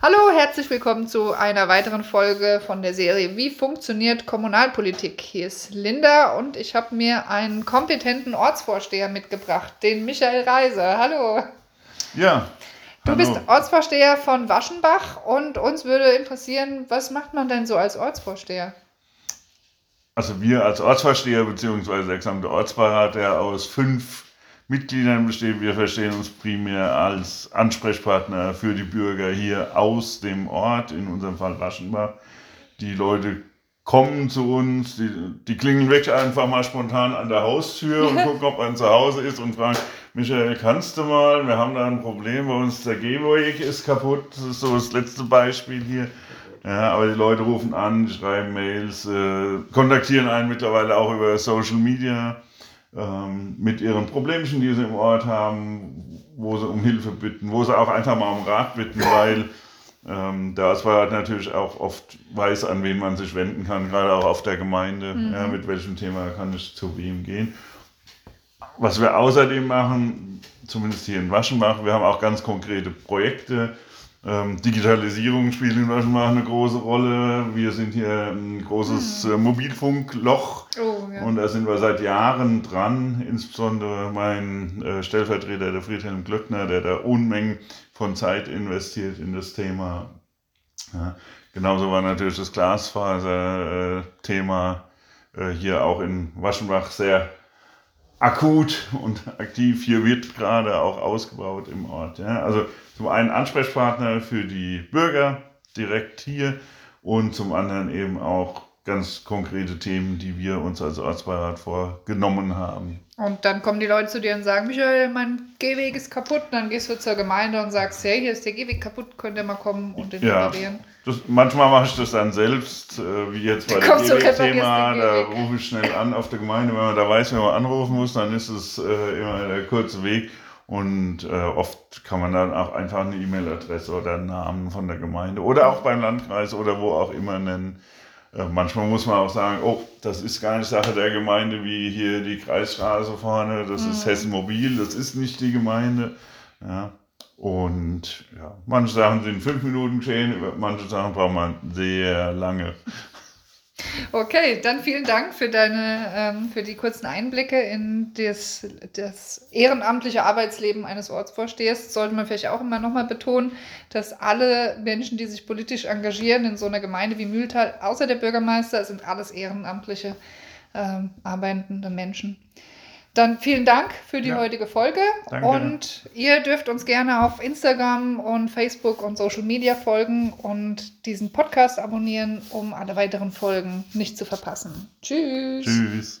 Hallo, herzlich willkommen zu einer weiteren Folge von der Serie Wie funktioniert Kommunalpolitik? Hier ist Linda und ich habe mir einen kompetenten Ortsvorsteher mitgebracht, den Michael Reiser. Hallo. Ja. Du hallo. bist Ortsvorsteher von Waschenbach und uns würde interessieren, was macht man denn so als Ortsvorsteher? Also wir als Ortsvorsteher bzw. der gesamte Ortsbeirat, der aus fünf Mitgliedern besteht, wir verstehen uns primär als Ansprechpartner für die Bürger hier aus dem Ort, in unserem Fall Waschenbach. Die Leute kommen zu uns, die, die klingeln wirklich einfach mal spontan an der Haustür und gucken, ob man zu Hause ist und fragen, Michael, kannst du mal, wir haben da ein Problem, bei uns der Gehweg ist kaputt, das ist so das letzte Beispiel hier. Ja, aber die Leute rufen an, schreiben Mails, äh, kontaktieren einen mittlerweile auch über Social Media ähm, mit ihren Problemchen, die sie im Ort haben, wo sie um Hilfe bitten, wo sie auch einfach mal um Rat bitten, weil ähm, der Ortsbeirat natürlich auch oft weiß, an wen man sich wenden kann, gerade auch auf der Gemeinde, ja, mit welchem Thema kann ich zu wem gehen. Was wir außerdem machen, zumindest hier in Waschenbach, wir haben auch ganz konkrete Projekte. Ähm, Digitalisierung spielt in Waschenbach eine große Rolle. Wir sind hier ein großes äh, Mobilfunkloch. Oh, Und da sind wir seit Jahren dran, insbesondere mein äh, Stellvertreter, der Friedhelm Glöckner, der da Unmengen von Zeit investiert in das Thema. Ja, genauso war natürlich das Glasfaser-Thema äh, hier auch in Waschenbach sehr akut und aktiv. Hier wird gerade auch ausgebaut im Ort. Ja. Also zum einen Ansprechpartner für die Bürger direkt hier und zum anderen eben auch ganz konkrete Themen, die wir uns als Ortsbeirat vorgenommen haben. Und dann kommen die Leute zu dir und sagen, Michael, mein Gehweg ist kaputt. Dann gehst du zur Gemeinde und sagst, hey, hier ist der Gehweg kaputt, könnt ihr mal kommen und den Ja. reparieren. Das, manchmal mache ich das dann selbst, äh, wie jetzt bei dem reparierst Thema. den Da rufe ich schnell an auf der Gemeinde. Wenn man da weiß, wenn man anrufen muss, dann ist es äh, immer der kurze Weg. Und äh, oft kann man dann auch einfach eine E-Mail-Adresse oder einen Namen von der Gemeinde oder auch beim Landkreis oder wo auch immer nennen. Äh, manchmal muss man auch sagen, oh, das ist gar nicht Sache der Gemeinde, wie hier die Kreisstraße vorne, das ist Hessen Mobil, das ist nicht die Gemeinde. Ja. Und ja, manche Sachen sind fünf Minuten geschehen, manche Sachen braucht man sehr lange. Okay, dann vielen Dank für deine, ähm, für die kurzen Einblicke in das, das ehrenamtliche Arbeitsleben eines Ortsvorstehers. Sollte man vielleicht auch immer nochmal betonen, dass alle Menschen, die sich politisch engagieren in so einer Gemeinde wie Mühltal, außer der Bürgermeister, sind alles ehrenamtliche ähm, arbeitende Menschen. Dann vielen Dank für die Ja. heutige Folge Danke. und ihr dürft uns gerne auf Instagram und Facebook und Social Media folgen und diesen Podcast abonnieren, um alle weiteren Folgen nicht zu verpassen. Tschüss. Tschüss.